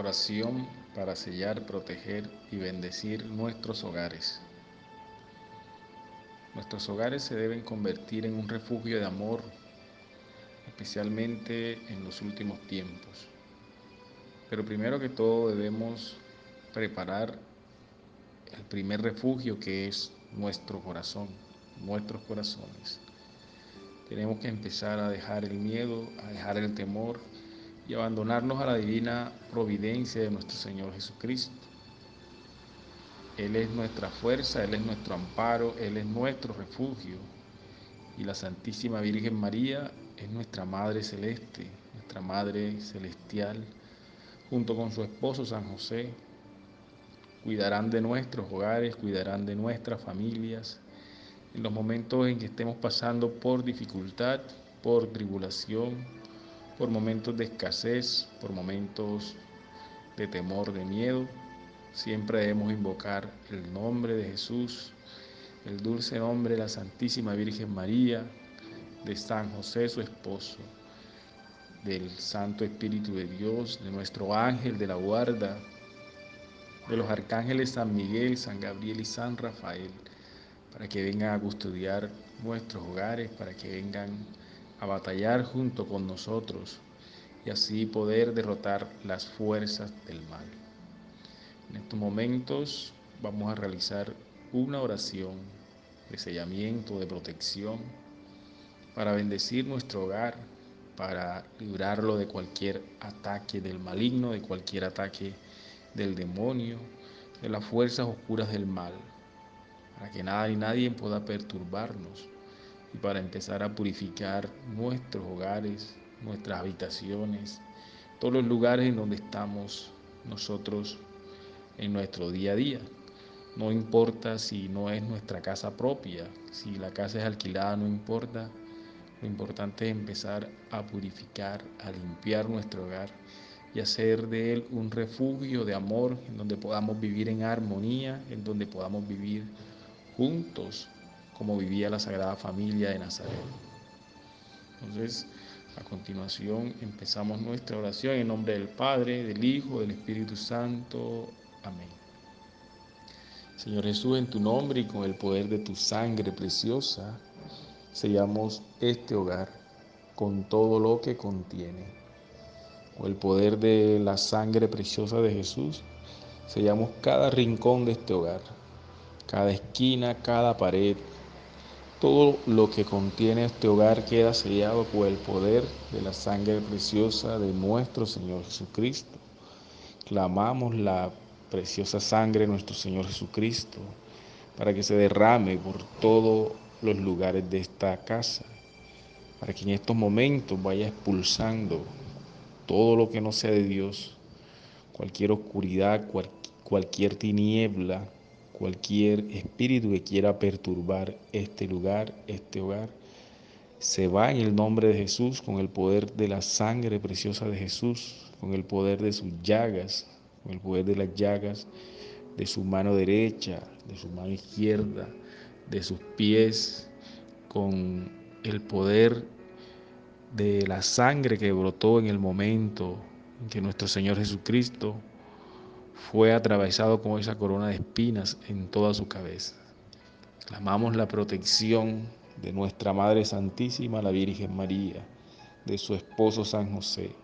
Oración para sellar, proteger y bendecir nuestros hogares. Nuestros hogares se deben convertir en un refugio de amor, especialmente en los últimos tiempos. Pero primero que todo debemos preparar el primer refugio que es nuestro corazón, nuestros corazones. Tenemos que empezar a dejar el miedo, a dejar el temor y abandonarnos a la divina providencia de nuestro Señor Jesucristo. Él es nuestra fuerza, Él es nuestro amparo, Él es nuestro refugio. Y la Santísima Virgen María es nuestra Madre Celeste, nuestra Madre Celestial, junto con su esposo San José. Cuidarán de nuestros hogares, cuidarán de nuestras familias en los momentos en que estemos pasando por dificultad, por tribulación, por momentos de escasez, por momentos de temor, de miedo, siempre debemos invocar el nombre de Jesús, el dulce nombre de la Santísima Virgen María, de San José su esposo, del Santo Espíritu de Dios, de nuestro ángel de la guarda, de los arcángeles San Miguel, San Gabriel y San Rafael, para que vengan a custodiar nuestros hogares, para que vengan a batallar junto con nosotros y así poder derrotar las fuerzas del mal. En estos momentos vamos a realizar una oración de sellamiento, de protección, para bendecir nuestro hogar, para librarlo de cualquier ataque del maligno, de cualquier ataque del demonio, de las fuerzas oscuras del mal, para que nada ni nadie pueda perturbarnos y para empezar a purificar nuestros hogares, nuestras habitaciones, todos los lugares en donde estamos nosotros en nuestro día a día. No importa si no es nuestra casa propia, si la casa es alquilada, no importa. Lo importante es empezar a purificar, a limpiar nuestro hogar y hacer de él un refugio de amor en donde podamos vivir en armonía, en donde podamos vivir juntos como vivía la Sagrada Familia de Nazaret. Entonces, a continuación empezamos nuestra oración en nombre del Padre, del Hijo, del Espíritu Santo. Amén. Señor Jesús, en tu nombre y con el poder de tu sangre preciosa, sellamos este hogar con todo lo que contiene. Con el poder de la sangre preciosa de Jesús, sellamos cada rincón de este hogar, cada esquina, cada pared, todo lo que contiene este hogar queda sellado por el poder de la sangre preciosa de nuestro Señor Jesucristo. Clamamos la preciosa sangre de nuestro Señor Jesucristo para que se derrame por todos los lugares de esta casa, para que en estos momentos vaya expulsando todo lo que no sea de Dios, cualquier oscuridad, cualquier tiniebla, cualquier espíritu que quiera perturbar este lugar, este hogar, se va en el nombre de Jesús con el poder de la sangre preciosa de Jesús, con el poder de sus llagas, con el poder de las llagas de su mano derecha, de su mano izquierda, de sus pies, con el poder de la sangre que brotó en el momento en que nuestro Señor Jesucristo fue atravesado con esa corona de espinas en toda su cabeza. Clamamos la protección de nuestra Madre Santísima, la Virgen María, de su esposo San José,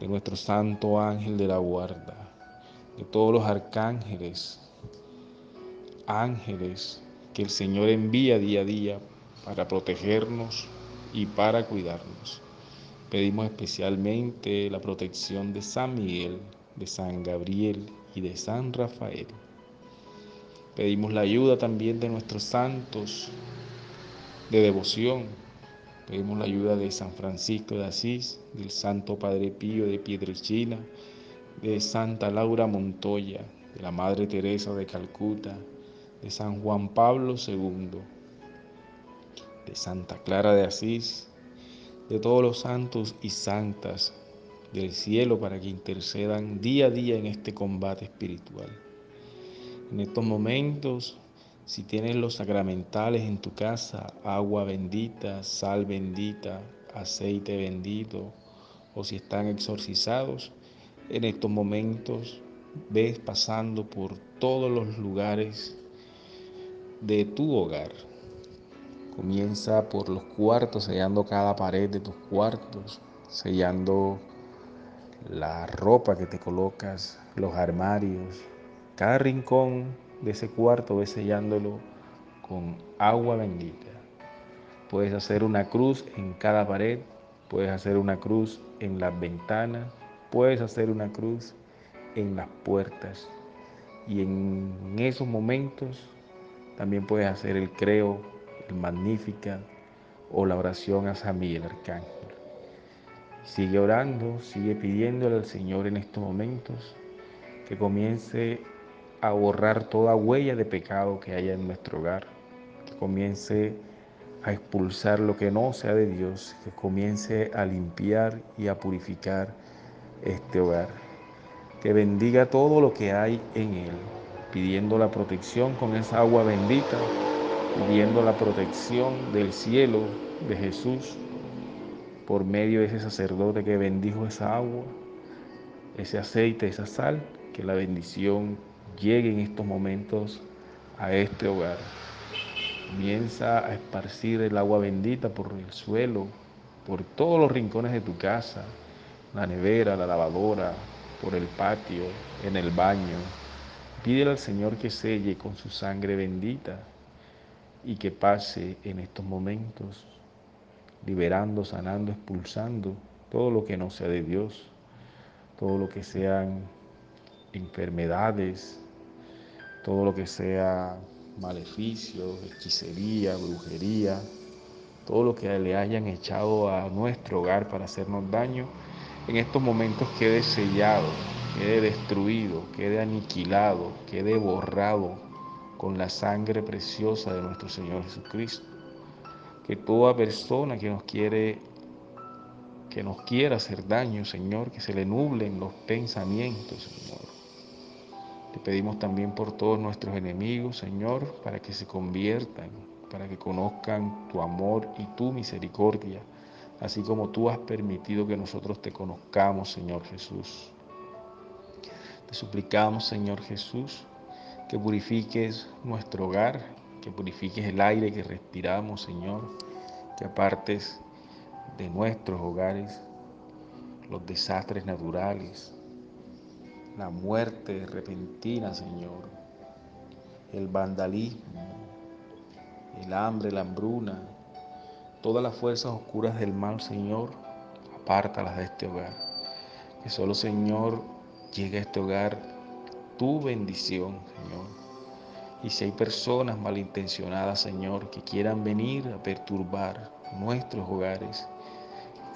de nuestro Santo Ángel de la Guarda, de todos los arcángeles, ángeles que el Señor envía día a día para protegernos y para cuidarnos. Pedimos especialmente la protección de San Miguel, de San Gabriel y de San Rafael. Pedimos la ayuda también de nuestros santos de devoción. Pedimos la ayuda de San Francisco de Asís, del Santo Padre Pío de Pietrelcina, de Santa Laura Montoya, de la Madre Teresa de Calcuta, de San Juan Pablo II, de Santa Clara de Asís, de todos los santos y santas del cielo para que intercedan día a día en este combate espiritual. En estos momentos, si tienes los sacramentales en tu casa, agua bendita, sal bendita, aceite bendito, o si están exorcizados, En estos momentos ves pasando por todos los lugares de tu hogar. Comienza por los cuartos, sellando cada pared de tus cuartos, sellando la ropa que te colocas, los armarios, cada rincón de ese cuarto ves sellándolo con agua bendita. Puedes hacer una cruz en cada pared, puedes hacer una cruz en las ventanas, puedes hacer una cruz en las puertas. Y en esos momentos también puedes hacer el creo, el magnífica o la oración a San Miguel Arcángel. Sigue orando, sigue pidiéndole al Señor en estos momentos que comience a borrar toda huella de pecado que haya en nuestro hogar, que comience a expulsar lo que no sea de Dios, que comience a limpiar y a purificar este hogar, que bendiga todo lo que hay en él, pidiendo la protección con esa agua bendita, pidiendo la protección del cielo de Jesús por medio de ese sacerdote que bendijo esa agua, ese aceite, esa sal, que la bendición llegue en estos momentos a este hogar. Comienza a esparcir el agua bendita por el suelo, por todos los rincones de tu casa, la nevera, la lavadora, por el patio, en el baño. Pídele al Señor que selle con su sangre bendita y que pase en estos momentos, liberando, sanando, expulsando todo lo que no sea de Dios, todo lo que sean enfermedades, todo lo que sea maleficio, hechicería, brujería, todo lo que le hayan echado a nuestro hogar para hacernos daño, en estos momentos quede sellado, quede destruido, quede aniquilado, quede borrado con la sangre preciosa de nuestro Señor Jesucristo. Que toda persona que nos quiere que nos quiera hacer daño, Señor, que se le nublen los pensamientos, Señor te pedimos también por todos nuestros enemigos, Señor, para que se conviertan, para que conozcan tu amor y tu misericordia, así como tú has permitido que nosotros te conozcamos, Señor Jesús. Te suplicamos, Señor Jesús, que purifiques nuestro hogar, que purifiques el aire que respiramos, Señor, que apartes de nuestros hogares los desastres naturales, la muerte repentina, Señor, el vandalismo, el hambre, la hambruna, todas las fuerzas oscuras del mal, Señor, apártalas de este hogar. Que solo, Señor, llegue a este hogar tu bendición, Señor. Y si hay personas malintencionadas, Señor, que quieran venir a perturbar nuestros hogares,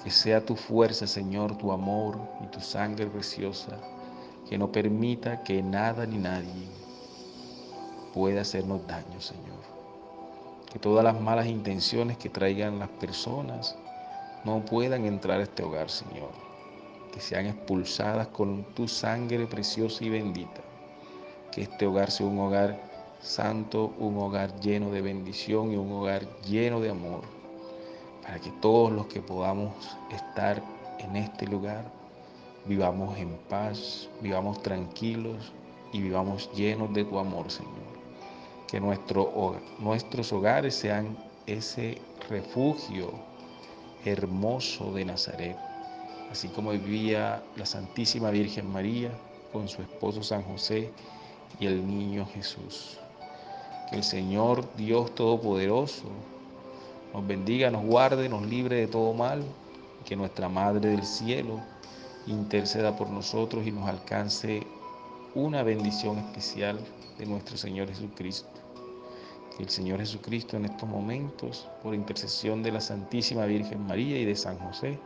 que sea tu fuerza, Señor, tu amor y tu sangre preciosa que no permita que nada ni nadie pueda hacernos daño, Señor. Que todas las malas intenciones que traigan las personas no puedan entrar a este hogar, Señor. Que sean expulsadas con tu sangre preciosa y bendita. Que este hogar sea un hogar santo, un hogar lleno de bendición y un hogar lleno de amor. Para que todos los que podamos estar en este lugar vivamos en paz, vivamos tranquilos y vivamos llenos de tu amor, Señor. Que nuestro, nuestros hogares sean ese refugio hermoso de Nazaret, así como vivía la Santísima Virgen María con su esposo San José y el niño Jesús. Que el Señor Dios Todopoderoso nos bendiga, nos guarde, nos libre de todo mal, que nuestra Madre del Cielo interceda por nosotros y nos alcance una bendición especial de nuestro Señor Jesucristo. Que el Señor Jesucristo en estos momentos, por intercesión de la Santísima Virgen María y de San José,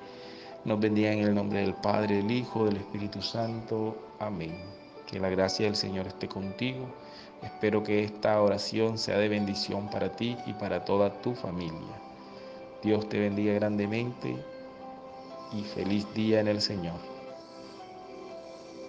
nos bendiga en el nombre del Padre, del Hijo, del Espíritu Santo. Amén. Que la gracia del Señor esté contigo. Espero que esta oración sea de bendición para ti y para toda tu familia. Dios te bendiga grandemente y feliz día en el Señor.